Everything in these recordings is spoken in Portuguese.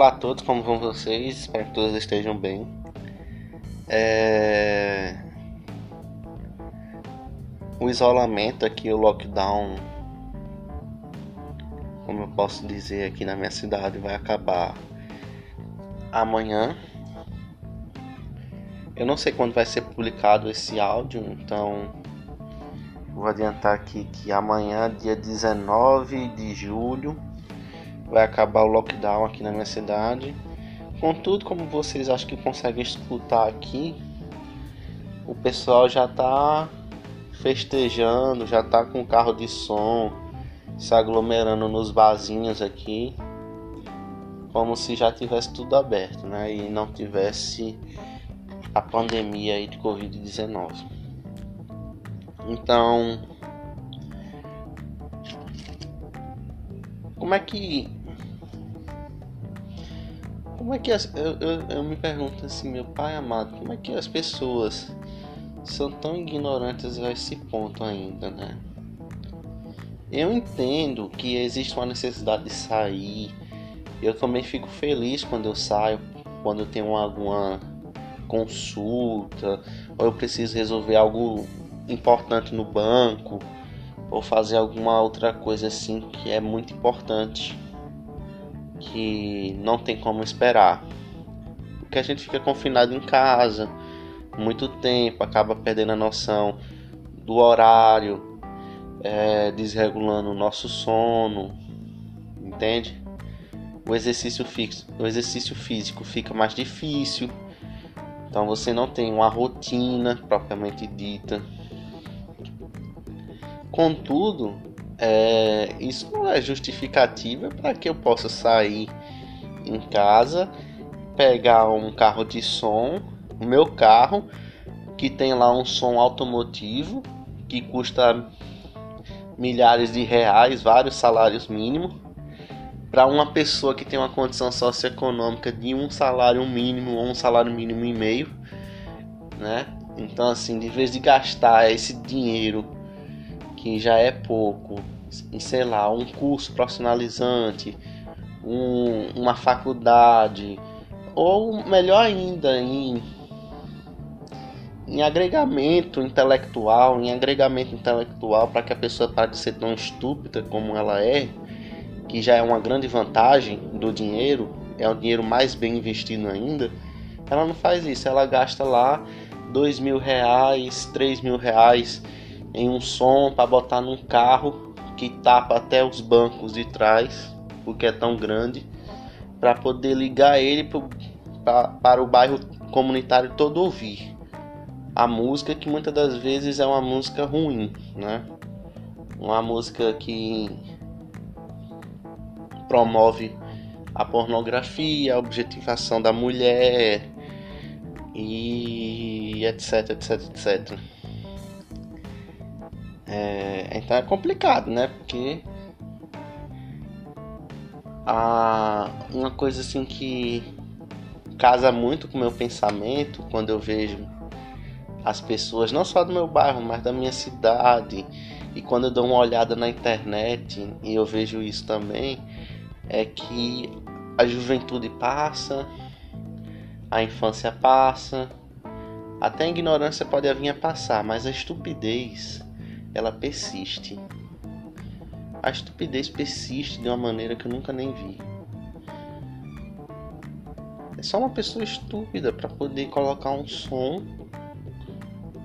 Olá a todos, como vão vocês? Espero que todos estejam bem. É... O isolamento aqui, o lockdown, como eu posso dizer aqui na minha cidade, vai acabar amanhã. Eu não sei quando vai ser publicado esse áudio, então vou adiantar aqui que amanhã, dia 19 de julho, vai acabar o lockdown aqui na minha cidade. Contudo, como vocês acho que conseguem escutar aqui, o pessoal já está festejando, já está com carro de som, se aglomerando nos barzinhos aqui, como se já tivesse tudo aberto, né? E não tivesse a pandemia aí de Covid-19. Então, como é que como é que as, eu, eu, eu, me pergunto assim, meu pai amado, como é que as pessoas são tão ignorantes a esse ponto ainda, né? Eu entendo que existe uma necessidade de sair. Eu também fico feliz quando eu saio, quando eu tenho alguma consulta, ou eu preciso resolver algo importante no banco, ou fazer alguma outra coisa assim que é muito importante que não tem como esperar. Porque a gente fica confinado em casa muito tempo, acaba perdendo a noção do horário, é, desregulando o nosso sono, entende? O exercício fixo, o exercício físico fica mais difícil. Então você não tem uma rotina propriamente dita. Contudo, é, isso não é justificativa para que eu possa sair em casa, pegar um carro de som, o meu carro, que tem lá um som automotivo, que custa milhares de reais, vários salários mínimos, para uma pessoa que tem uma condição socioeconômica de um salário mínimo ou um salário mínimo e meio, né? Então, assim, de vez de gastar esse dinheiro que já é pouco, em sei lá, um curso profissionalizante, um, uma faculdade, ou melhor ainda, em, em agregamento intelectual, em agregamento intelectual para que a pessoa pare de ser tão estúpida como ela é, que já é uma grande vantagem do dinheiro, é o dinheiro mais bem investido ainda, ela não faz isso, ela gasta lá dois mil reais, três mil reais em um som para botar num carro que tapa até os bancos de trás, porque é tão grande, para poder ligar ele pro, pra, para o bairro comunitário todo ouvir a música que muitas das vezes é uma música ruim, né? Uma música que promove a pornografia, a objetivação da mulher e etc, etc, etc. É, então é complicado, né? Porque a, uma coisa assim que casa muito com o meu pensamento quando eu vejo as pessoas, não só do meu bairro, mas da minha cidade, e quando eu dou uma olhada na internet e eu vejo isso também, é que a juventude passa, a infância passa, até a ignorância pode vir a passar, mas a estupidez ela persiste. A estupidez persiste de uma maneira que eu nunca nem vi. É só uma pessoa estúpida para poder colocar um som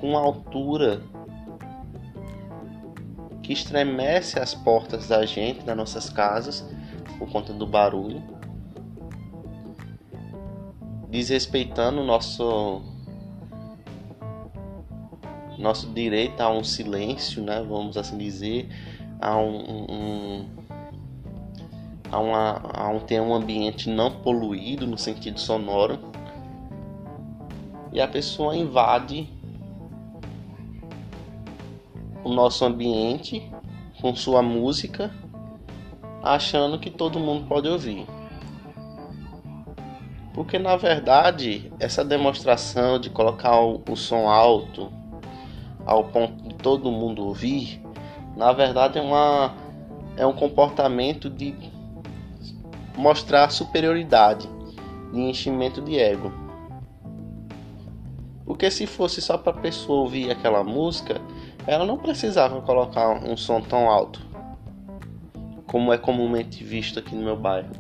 com altura que estremece as portas da gente, das nossas casas, por conta do barulho, desrespeitando o nosso nosso direito a um silêncio, né, vamos assim dizer, a um, um a, uma, a um ter um ambiente não poluído no sentido sonoro e a pessoa invade o nosso ambiente com sua música achando que todo mundo pode ouvir. Porque na verdade, essa demonstração de colocar o, o som alto ao ponto de todo mundo ouvir, na verdade é, uma, é um comportamento de mostrar superioridade de enchimento de ego. Porque se fosse só para a pessoa ouvir aquela música, ela não precisava colocar um som tão alto como é comumente visto aqui no meu bairro.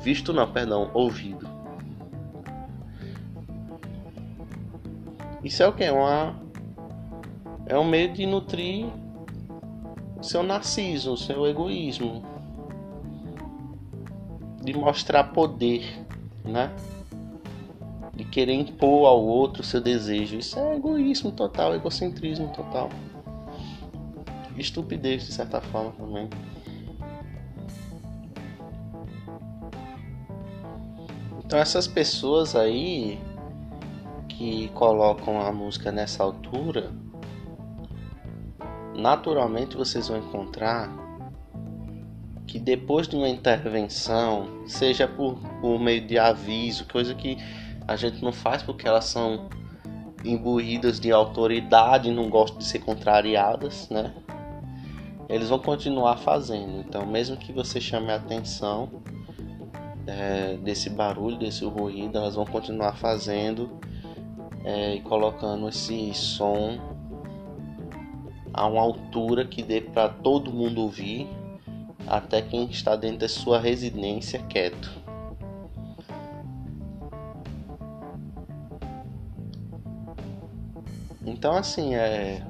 Visto não, perdão, ouvido. Isso é o que? Uma é um meio de nutrir o seu narciso, o seu egoísmo, de mostrar poder, né? De querer impor ao outro seu desejo. Isso é egoísmo total, egocentrismo total. Estupidez de certa forma também. Então essas pessoas aí que colocam a música nessa altura, naturalmente vocês vão encontrar que depois de uma intervenção, seja por, por meio de aviso, coisa que a gente não faz porque elas são imbuídas de autoridade não gostam de ser contrariadas, né? Eles vão continuar fazendo. Então, mesmo que você chame a atenção é, desse barulho, desse ruído, elas vão continuar fazendo é, e colocando esse som a uma altura que dê para todo mundo ouvir até quem está dentro da sua residência quieto. Então assim é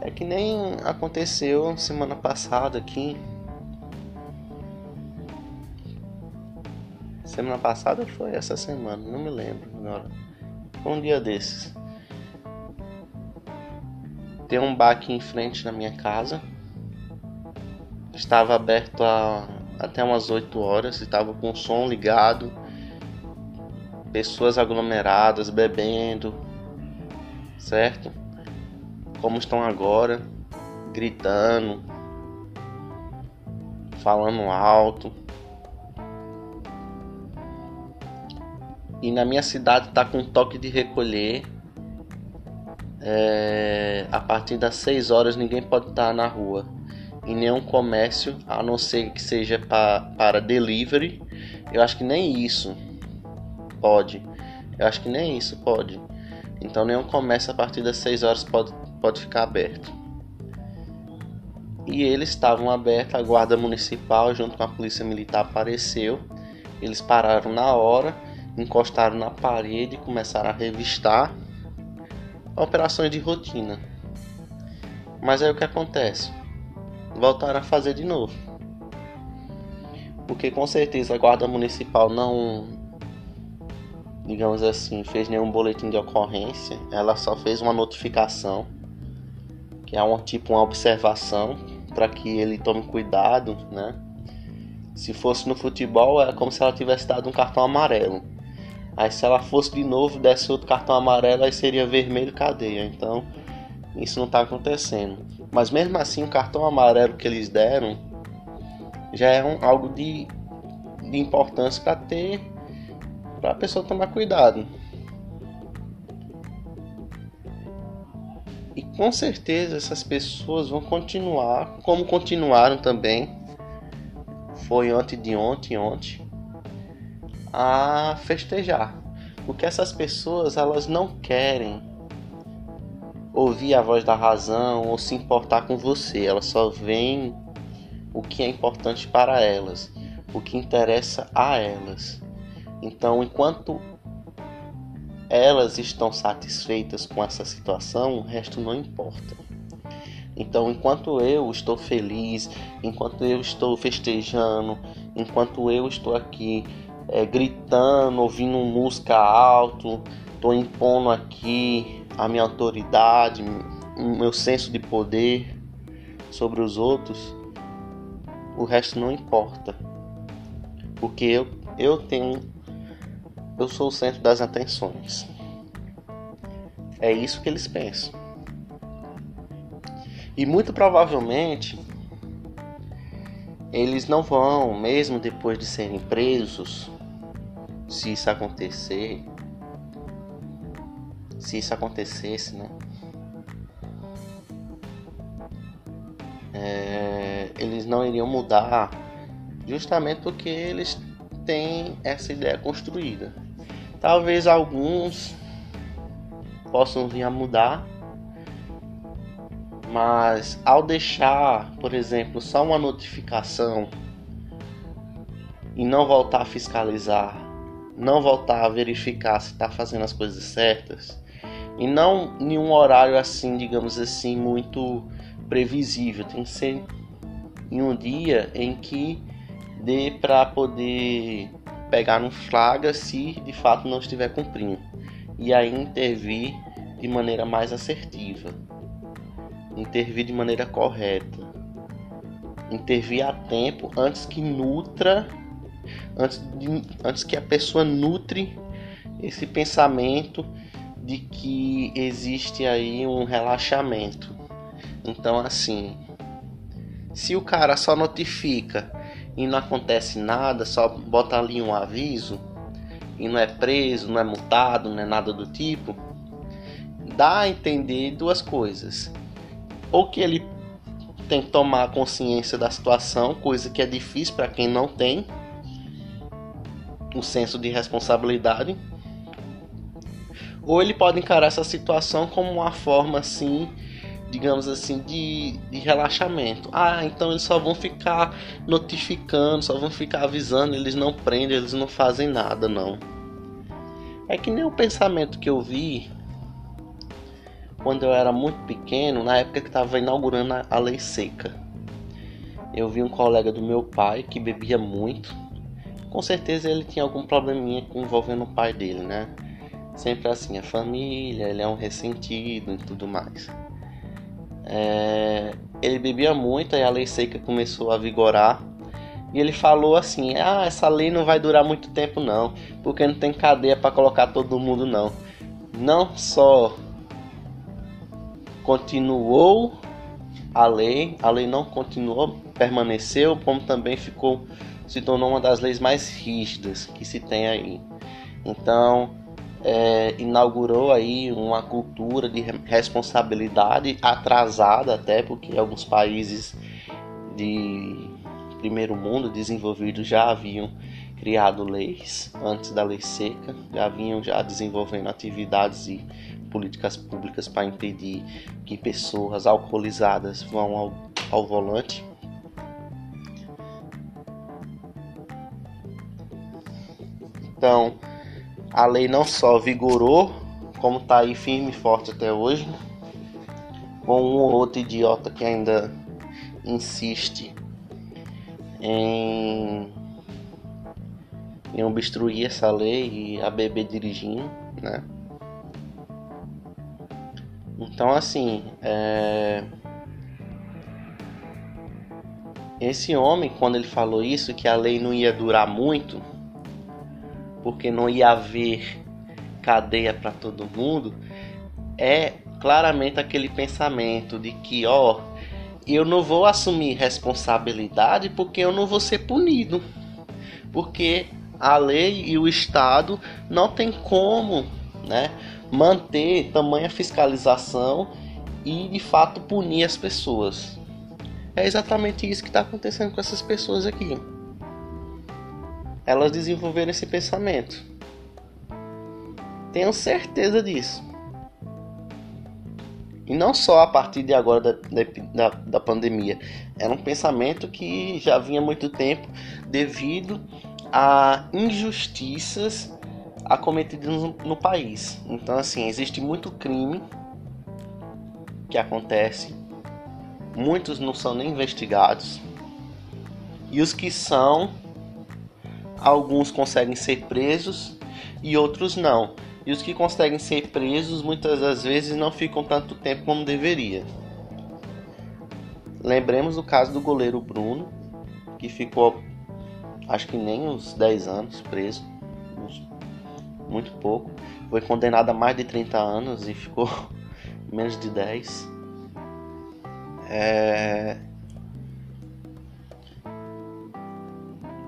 é que nem aconteceu semana passada aqui. Semana passada foi essa semana, não me lembro agora. Foi um dia desses. Tem um bar aqui em frente na minha casa estava aberto a, até umas 8 horas, estava com o som ligado, pessoas aglomeradas bebendo, certo? Como estão agora, gritando, falando alto. E na minha cidade está com toque de recolher. É, a partir das 6 horas ninguém pode estar na rua em nenhum comércio, a não ser que seja para delivery. Eu acho que nem isso pode. Eu acho que nem isso pode. Então nenhum comércio a partir das 6 horas pode, pode ficar aberto. E eles estavam abertos, a guarda municipal junto com a polícia militar apareceu. Eles pararam na hora, encostaram na parede e começaram a revistar operações de rotina. Mas aí o que acontece? voltaram a fazer de novo. Porque com certeza a guarda municipal não, digamos assim, fez nenhum boletim de ocorrência, ela só fez uma notificação, que é um tipo uma observação para que ele tome cuidado, né? Se fosse no futebol, é como se ela tivesse dado um cartão amarelo. Aí se ela fosse de novo, desse outro cartão amarelo, aí seria vermelho cadeia. Então, isso não está acontecendo. Mas mesmo assim, o cartão amarelo que eles deram já é um, algo de, de importância para ter para a pessoa tomar cuidado. E com certeza essas pessoas vão continuar, como continuaram também, foi ontem de ontem, ontem, a festejar. Porque essas pessoas elas não querem ouvir a voz da razão ou se importar com você. Elas só veem o que é importante para elas, o que interessa a elas. Então, enquanto elas estão satisfeitas com essa situação, o resto não importa. Então, enquanto eu estou feliz, enquanto eu estou festejando, enquanto eu estou aqui é, gritando, ouvindo música alto, estou impondo aqui a minha autoridade, o meu senso de poder sobre os outros, o resto não importa. Porque eu, eu tenho. Eu sou o centro das atenções. É isso que eles pensam. E muito provavelmente eles não vão, mesmo depois de serem presos, se isso acontecer, se isso acontecesse, né? É, eles não iriam mudar, justamente porque eles têm essa ideia construída. Talvez alguns possam vir a mudar, mas ao deixar, por exemplo, só uma notificação e não voltar a fiscalizar, não voltar a verificar se está fazendo as coisas certas, e não em um horário assim, digamos assim, muito previsível, tem que ser em um dia em que dê para poder pegar no flagra se de fato não estiver cumprindo e aí intervir de maneira mais assertiva, intervir de maneira correta, intervir a tempo antes que nutra, antes, de, antes que a pessoa nutre esse pensamento de que existe aí um relaxamento. Então assim, se o cara só notifica e não acontece nada, só bota ali um aviso e não é preso, não é multado, não é nada do tipo, dá a entender duas coisas. Ou que ele tem que tomar consciência da situação, coisa que é difícil para quem não tem um senso de responsabilidade. Ou ele pode encarar essa situação como uma forma assim digamos assim, de, de relaxamento. Ah, então eles só vão ficar notificando, só vão ficar avisando, eles não prendem, eles não fazem nada, não. É que nem o pensamento que eu vi quando eu era muito pequeno, na época que estava inaugurando a lei seca. Eu vi um colega do meu pai que bebia muito. Com certeza ele tinha algum probleminha envolvendo o pai dele, né? Sempre assim, a família, ele é um ressentido e tudo mais. É, ele bebia muito e a lei seca começou a vigorar. E ele falou assim: Ah, essa lei não vai durar muito tempo, não, porque não tem cadeia para colocar todo mundo, não. Não só continuou a lei, a lei não continuou, permaneceu, como também ficou, se tornou uma das leis mais rígidas que se tem aí. Então, é, inaugurou aí uma cultura de responsabilidade atrasada até porque alguns países de primeiro mundo desenvolvidos já haviam criado leis antes da lei seca, já vinham já desenvolvendo atividades e políticas públicas para impedir que pessoas alcoolizadas vão ao, ao volante. Então, a lei não só vigorou, como está aí firme e forte até hoje, com um ou outro idiota que ainda insiste em, em obstruir essa lei e a beber dirigindo, né? Então, assim, é... esse homem, quando ele falou isso, que a lei não ia durar muito, porque não ia haver cadeia para todo mundo, é claramente aquele pensamento de que, ó, eu não vou assumir responsabilidade porque eu não vou ser punido. Porque a lei e o Estado não tem como, né, manter tamanha fiscalização e de fato punir as pessoas. É exatamente isso que está acontecendo com essas pessoas aqui elas desenvolveram esse pensamento. Tenho certeza disso. E não só a partir de agora da, da, da pandemia. Era um pensamento que já vinha há muito tempo devido a injustiças acometidas no, no país. Então, assim, existe muito crime que acontece. Muitos não são nem investigados. E os que são alguns conseguem ser presos e outros não. E os que conseguem ser presos muitas das vezes não ficam tanto tempo como deveria. Lembremos do caso do goleiro Bruno, que ficou acho que nem uns 10 anos preso, muito pouco. Foi condenado a mais de 30 anos e ficou menos de 10. É...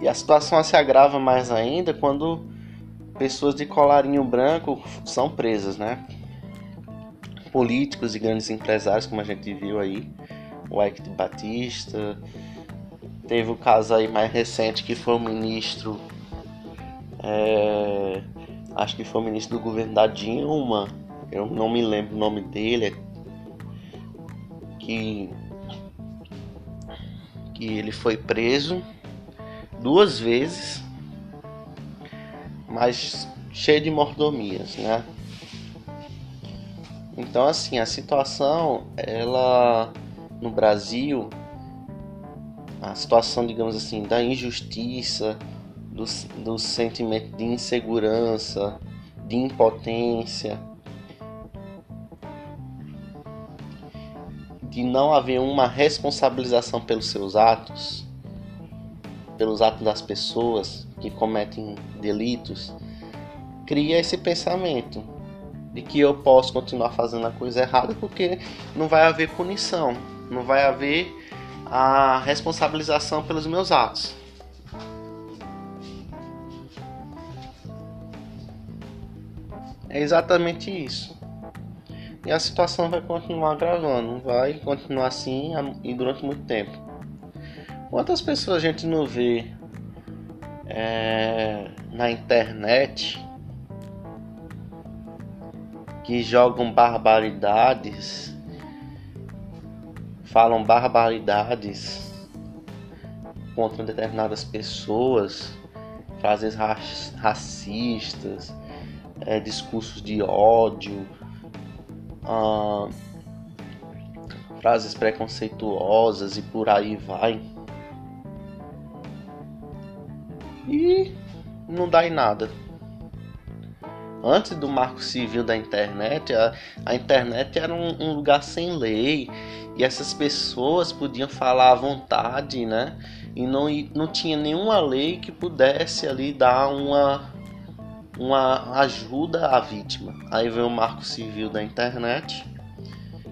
E a situação se agrava mais ainda quando pessoas de colarinho branco são presas, né? Políticos e grandes empresários, como a gente viu aí, o Ike Batista, Teve o caso aí mais recente que foi o ministro. É, acho que foi o ministro do governo da Dilma. Eu não me lembro o nome dele. Que. Que ele foi preso duas vezes. Mas cheio de mordomias, né? Então assim, a situação ela no Brasil a situação, digamos assim, da injustiça, do, do sentimento de insegurança, de impotência, de não haver uma responsabilização pelos seus atos, pelos atos das pessoas que cometem delitos, cria esse pensamento de que eu posso continuar fazendo a coisa errada porque não vai haver punição, não vai haver a responsabilização pelos meus atos. É exatamente isso. E a situação vai continuar gravando, vai continuar assim e durante muito tempo. Quantas pessoas a gente não vê é, na internet que jogam barbaridades falam barbaridades contra determinadas pessoas, frases racistas, é, discursos de ódio, ah, frases preconceituosas e por aí vai. E não dá em nada. Antes do marco civil da internet, a, a internet era um, um lugar sem lei e essas pessoas podiam falar à vontade, né? E não, não tinha nenhuma lei que pudesse ali dar uma, uma ajuda à vítima. Aí veio o marco civil da internet,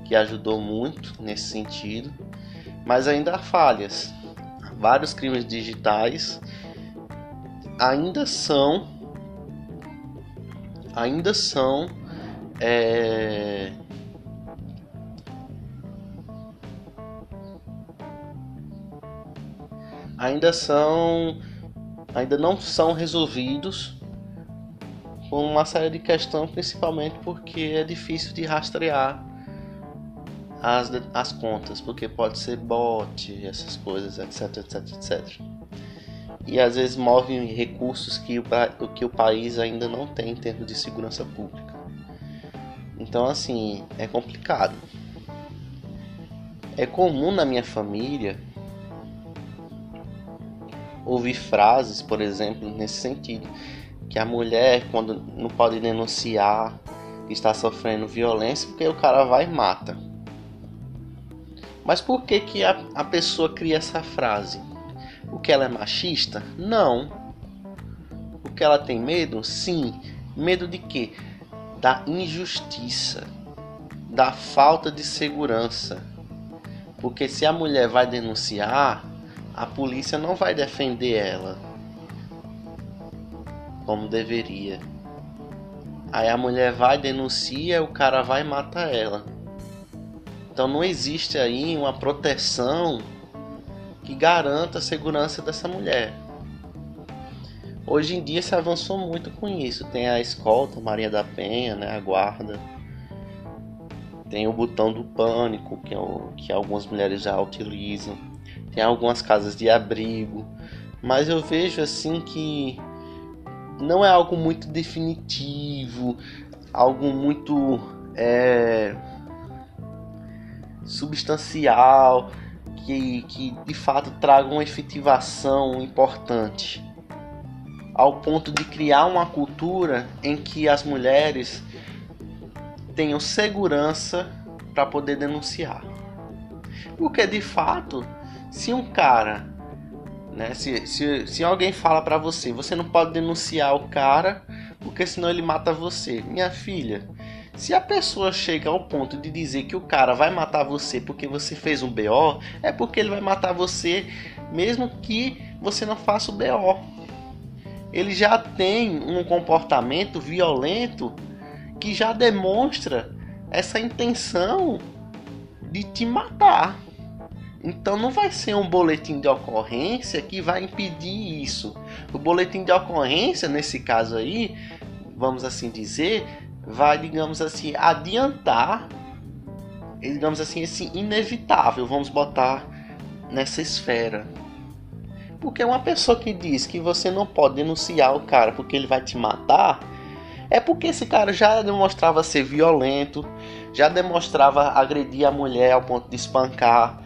que ajudou muito nesse sentido, mas ainda há falhas. Vários crimes digitais ainda são ainda são é, ainda são ainda não são resolvidos por uma série de questões, principalmente porque é difícil de rastrear as, as contas, porque pode ser bot, essas coisas, etc, etc, etc. E às vezes movem recursos que o, que o país ainda não tem em termos de segurança pública. Então, assim, é complicado. É comum na minha família ouvir frases, por exemplo, nesse sentido, que a mulher quando não pode denunciar está sofrendo violência porque o cara vai e mata. Mas por que que a, a pessoa cria essa frase? Porque ela é machista? Não. Porque ela tem medo? Sim. Medo de quê? Da injustiça, da falta de segurança. Porque se a mulher vai denunciar, a polícia não vai defender ela como deveria. Aí a mulher vai, denuncia, o cara vai e mata ela. Então não existe aí uma proteção que garanta a segurança dessa mulher. Hoje em dia se avançou muito com isso. Tem a escolta, Maria da Penha, né, a guarda. Tem o botão do pânico, que, é o, que algumas mulheres já utilizam tem algumas casas de abrigo, mas eu vejo assim que não é algo muito definitivo, algo muito é, substancial, que, que de fato traga uma efetivação importante, ao ponto de criar uma cultura em que as mulheres tenham segurança para poder denunciar. Porque de fato se um cara, né, se, se, se alguém fala para você, você não pode denunciar o cara porque senão ele mata você. Minha filha, se a pessoa chega ao ponto de dizer que o cara vai matar você porque você fez um BO, é porque ele vai matar você mesmo que você não faça o BO. Ele já tem um comportamento violento que já demonstra essa intenção de te matar. Então não vai ser um boletim de ocorrência que vai impedir isso. O boletim de ocorrência, nesse caso aí, vamos assim dizer, vai, digamos assim, adiantar, digamos assim, esse inevitável, vamos botar nessa esfera. Porque uma pessoa que diz que você não pode denunciar o cara porque ele vai te matar, é porque esse cara já demonstrava ser violento, já demonstrava agredir a mulher ao ponto de espancar,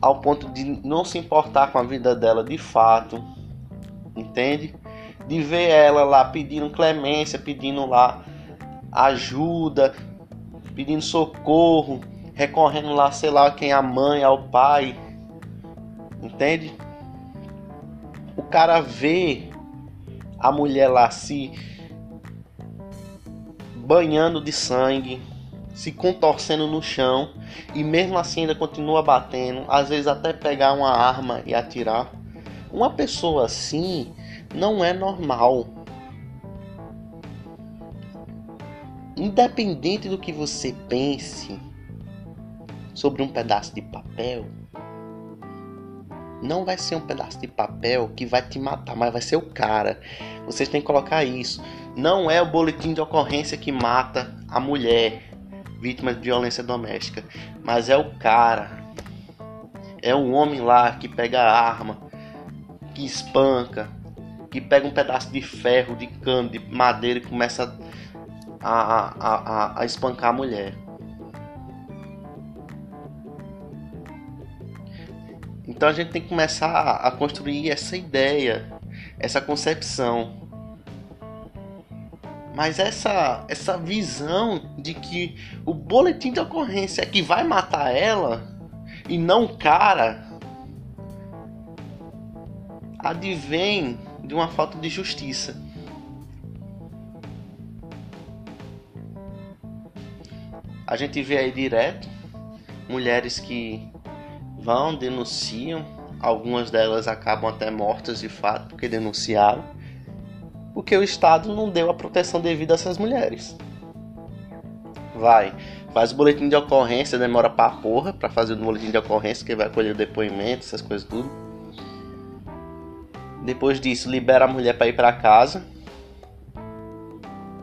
ao ponto de não se importar com a vida dela de fato, entende? De ver ela lá pedindo clemência, pedindo lá ajuda, pedindo socorro, recorrendo lá, sei lá, quem a mãe, ao pai, entende? O cara vê a mulher lá se banhando de sangue, se contorcendo no chão e mesmo assim ainda continua batendo, às vezes até pegar uma arma e atirar. Uma pessoa assim não é normal. Independente do que você pense sobre um pedaço de papel, não vai ser um pedaço de papel que vai te matar, mas vai ser o cara. Vocês têm que colocar isso. Não é o boletim de ocorrência que mata a mulher vítima de violência doméstica, mas é o cara, é o homem lá que pega a arma, que espanca, que pega um pedaço de ferro, de cano, de madeira e começa a, a, a, a espancar a mulher. Então a gente tem que começar a construir essa ideia, essa concepção mas essa, essa visão de que o boletim de ocorrência é que vai matar ela e não o cara advém de uma falta de justiça. A gente vê aí direto mulheres que vão, denunciam, algumas delas acabam até mortas de fato porque denunciaram porque o Estado não deu a proteção devida a essas mulheres. Vai, faz o boletim de ocorrência, demora pra porra pra fazer o boletim de ocorrência, que vai colher o depoimento, essas coisas tudo. Depois disso, libera a mulher para ir para casa,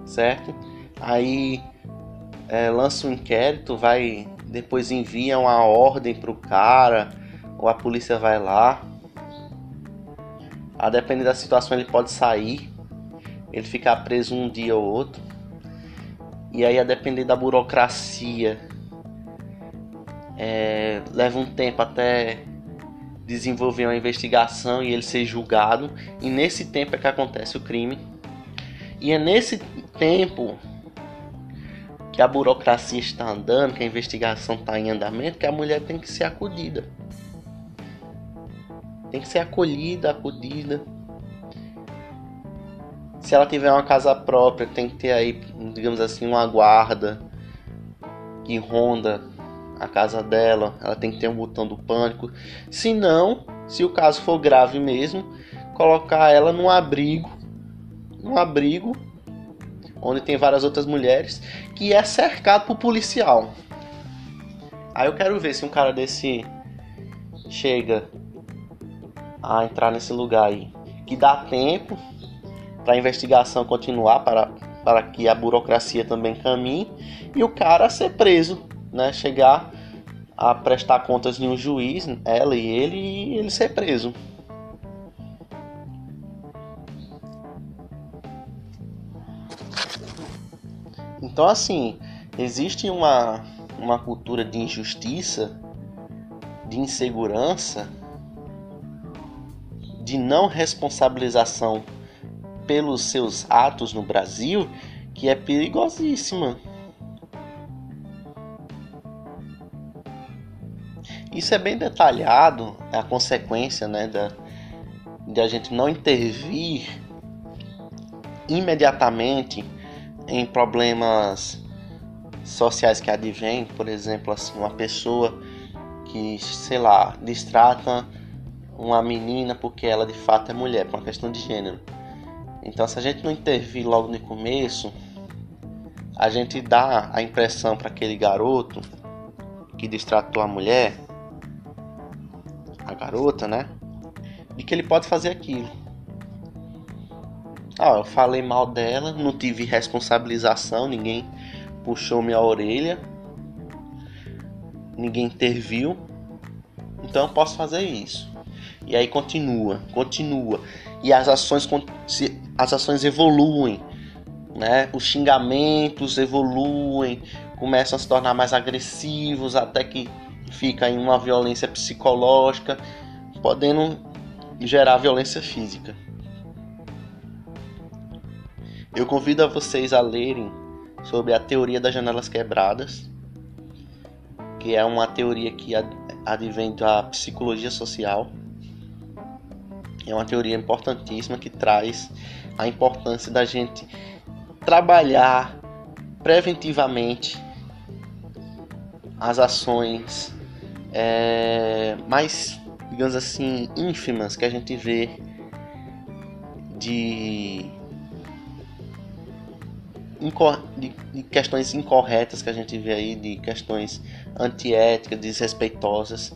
certo? Aí é, lança um inquérito, vai, depois envia uma ordem pro cara, ou a polícia vai lá. A depender da situação, ele pode sair ele ficar preso um dia ou outro. E aí, a depender da burocracia, é, leva um tempo até desenvolver uma investigação e ele ser julgado. E nesse tempo é que acontece o crime. E é nesse tempo que a burocracia está andando, que a investigação está em andamento, que a mulher tem que ser acudida. Tem que ser acolhida, acudida. Se ela tiver uma casa própria, tem que ter aí, digamos assim, uma guarda que ronda a casa dela. Ela tem que ter um botão do pânico. Se não, se o caso for grave mesmo, colocar ela num abrigo, um abrigo onde tem várias outras mulheres, que é cercado por policial. Aí eu quero ver se um cara desse chega a entrar nesse lugar aí, que dá tempo para a investigação continuar, para, para que a burocracia também caminhe e o cara ser preso, né? Chegar a prestar contas em um juiz, ela e ele, e ele ser preso. Então, assim, existe uma, uma cultura de injustiça, de insegurança, de não responsabilização pelos seus atos no Brasil que é perigosíssima. Isso é bem detalhado, é a consequência né, da, de a gente não intervir imediatamente em problemas sociais que advêm, por exemplo, assim, uma pessoa que, sei lá, distrata uma menina porque ela de fato é mulher, por uma questão de gênero. Então, se a gente não intervir logo no começo, a gente dá a impressão para aquele garoto que distratou a mulher garota, né? De que ele pode fazer aquilo. Ah, eu falei mal dela, não tive responsabilização, ninguém puxou minha orelha, ninguém interviu, então eu posso fazer isso. E aí continua, continua. E as ações, as ações evoluem, né? Os xingamentos evoluem, começam a se tornar mais agressivos, até que fica em uma violência psicológica, podendo gerar violência física. Eu convido a vocês a lerem sobre a teoria das janelas quebradas, que é uma teoria que advém da psicologia social. É uma teoria importantíssima que traz a importância da gente trabalhar preventivamente as ações é, mais, digamos assim, ínfimas que a gente vê de, de, de questões incorretas que a gente vê aí, de questões antiéticas, desrespeitosas,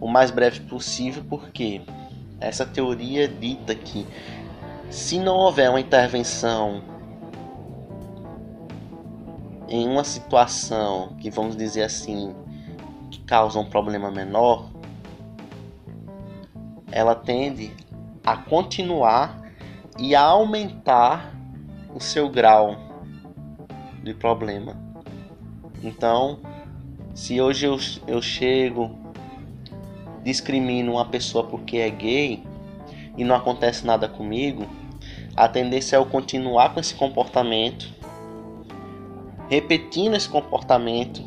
o mais breve possível, porque essa teoria dita que se não houver uma intervenção em uma situação que vamos dizer assim que causa um problema menor, ela tende a continuar e a aumentar o seu grau de problema. Então, se hoje eu, eu chego, discrimino uma pessoa porque é gay e não acontece nada comigo, a tendência é eu continuar com esse comportamento, repetindo esse comportamento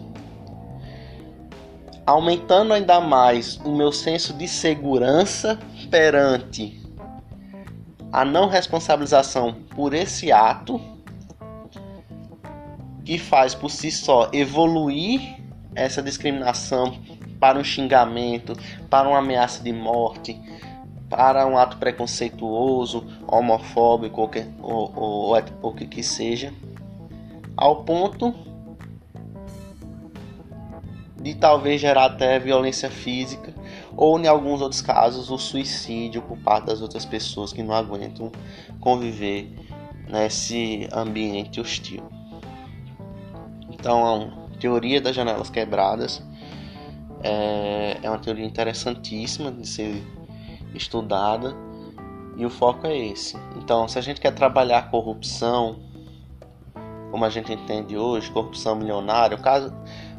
aumentando ainda mais o meu senso de segurança perante a não responsabilização por esse ato que faz por si só evoluir essa discriminação para um xingamento, para uma ameaça de morte, para um ato preconceituoso, homofóbico ou, que, ou, ou, ou que, que seja, ao ponto de talvez gerar até violência física ou em alguns outros casos o suicídio por parte das outras pessoas que não aguentam conviver nesse ambiente hostil. Então, a teoria das janelas quebradas é, é uma teoria interessantíssima de ser estudada e o foco é esse. Então, se a gente quer trabalhar corrupção, como a gente entende hoje, corrupção milionária, o caso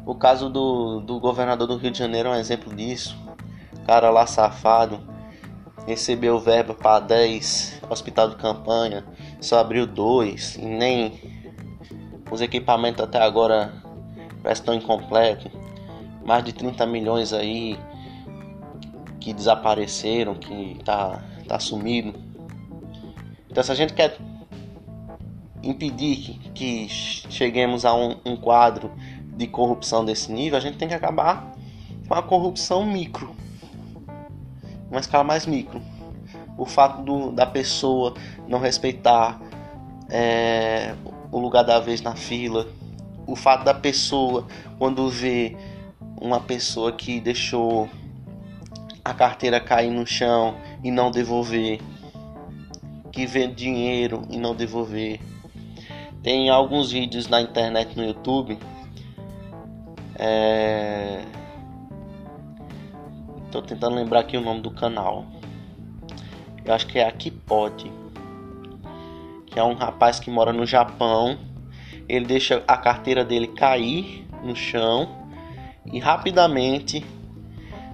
o caso do, do governador do Rio de Janeiro é um exemplo disso. Cara lá safado recebeu verba para 10 hospital de campanha, só abriu dois e nem os equipamentos até agora estão incompletos. Mais de 30 milhões aí que desapareceram, que tá, tá sumido. Então se a gente quer impedir que, que cheguemos a um, um quadro de corrupção desse nível, a gente tem que acabar com a corrupção micro, uma escala mais micro. O fato do, da pessoa não respeitar é, o lugar da vez na fila, o fato da pessoa, quando vê uma pessoa que deixou a carteira cair no chão e não devolver, que vê dinheiro e não devolver. Tem alguns vídeos na internet no YouTube é... Tô tentando lembrar aqui o nome do canal. Eu acho que é Aqui Pode. Que é um rapaz que mora no Japão. Ele deixa a carteira dele cair no chão e rapidamente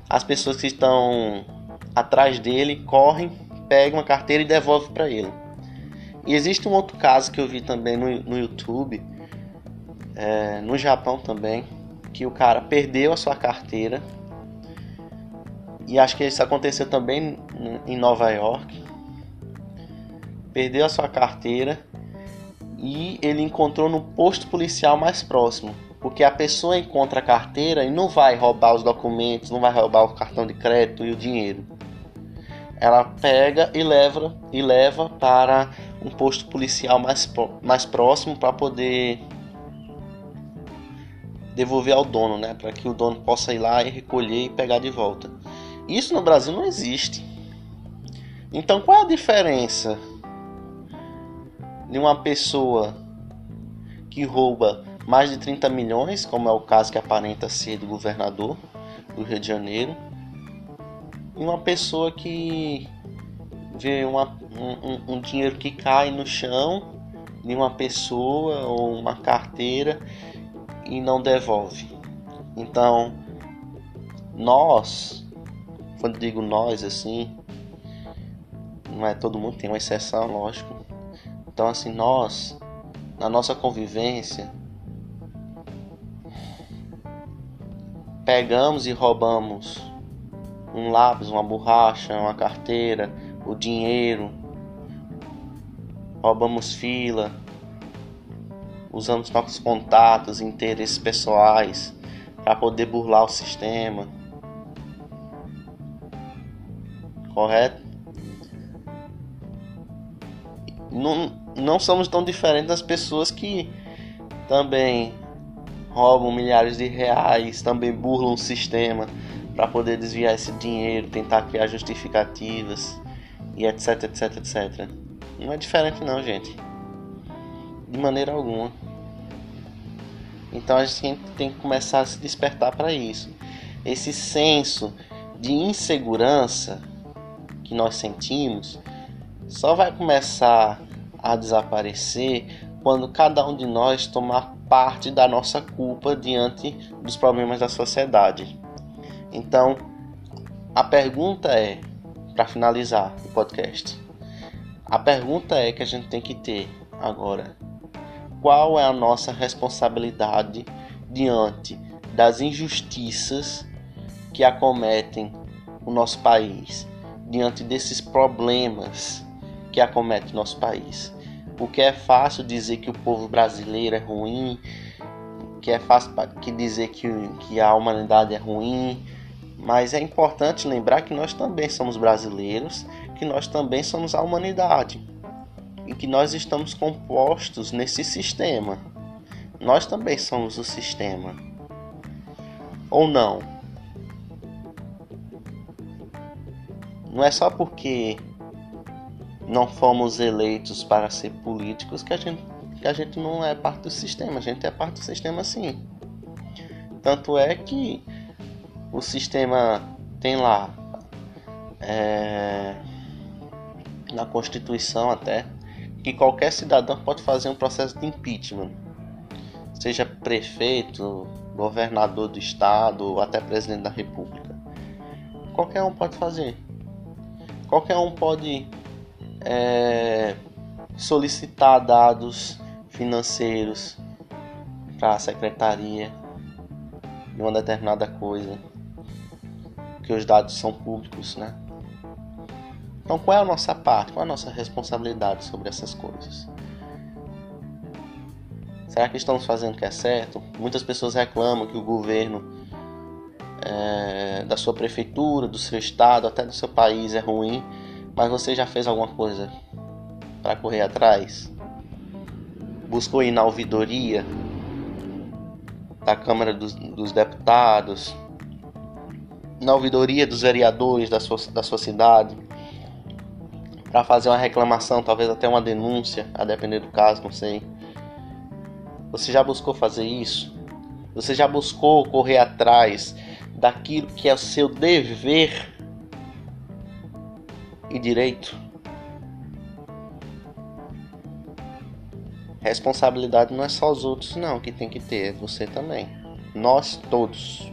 as pessoas que estão atrás dele correm, pegam a carteira e devolvem para ele. E existe um outro caso que eu vi também no, no YouTube, é, no Japão também, que o cara perdeu a sua carteira. E acho que isso aconteceu também em Nova York. Perdeu a sua carteira e ele encontrou no posto policial mais próximo. Porque a pessoa encontra a carteira e não vai roubar os documentos, não vai roubar o cartão de crédito e o dinheiro. Ela pega e leva, e leva para um posto policial mais, mais próximo para poder devolver ao dono, né, para que o dono possa ir lá e recolher e pegar de volta. Isso no Brasil não existe. Então qual é a diferença de uma pessoa que rouba mais de 30 milhões, como é o caso que aparenta ser do governador do Rio de Janeiro, e uma pessoa que vê uma, um, um dinheiro que cai no chão de uma pessoa ou uma carteira e não devolve. Então, nós, quando digo nós assim, não é todo mundo, tem uma exceção, lógico. Então, assim, nós, na nossa convivência, pegamos e roubamos um lápis, uma borracha, uma carteira, o dinheiro, roubamos fila, usamos nossos contatos, interesses pessoais para poder burlar o sistema. Correto? Não, não somos tão diferentes das pessoas que também roubam milhares de reais, também burlam o sistema para poder desviar esse dinheiro, tentar criar justificativas e etc, etc, etc. Não é diferente não, gente. De maneira alguma. Então a gente tem que começar a se despertar para isso. Esse senso de insegurança que nós sentimos só vai começar a desaparecer quando cada um de nós tomar parte da nossa culpa diante dos problemas da sociedade. Então, a pergunta é, para finalizar o podcast, a pergunta é que a gente tem que ter agora: qual é a nossa responsabilidade diante das injustiças que acometem o nosso país, diante desses problemas que acometem nosso país? Porque é fácil dizer que o povo brasileiro é ruim, que é fácil que dizer que, que a humanidade é ruim, mas é importante lembrar que nós também somos brasileiros que nós também somos a humanidade e que nós estamos compostos nesse sistema. Nós também somos o sistema. Ou não? Não é só porque não fomos eleitos para ser políticos que a gente, que a gente não é parte do sistema. A gente é parte do sistema sim. Tanto é que o sistema tem lá é, na Constituição até, que qualquer cidadão pode fazer um processo de impeachment, seja prefeito, governador do estado ou até presidente da república. Qualquer um pode fazer. Qualquer um pode é, solicitar dados financeiros para a secretaria de uma determinada coisa, que os dados são públicos, né? Então, qual é a nossa parte? Qual é a nossa responsabilidade sobre essas coisas? Será que estamos fazendo o que é certo? Muitas pessoas reclamam que o governo é, da sua prefeitura, do seu estado, até do seu país é ruim, mas você já fez alguma coisa para correr atrás? Buscou ir na ouvidoria da Câmara dos, dos Deputados, na ouvidoria dos vereadores da sua, da sua cidade? para fazer uma reclamação, talvez até uma denúncia, a depender do caso, não sei. Você já buscou fazer isso? Você já buscou correr atrás daquilo que é o seu dever e direito? Responsabilidade não é só os outros, não, que tem que ter, é você também. Nós todos.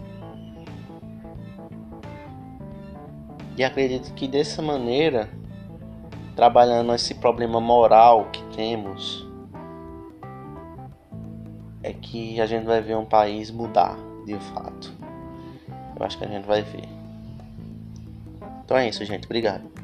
E acredito que dessa maneira trabalhando esse problema moral que temos, é que a gente vai ver um país mudar de fato. Eu acho que a gente vai ver. Então é isso, gente. Obrigado.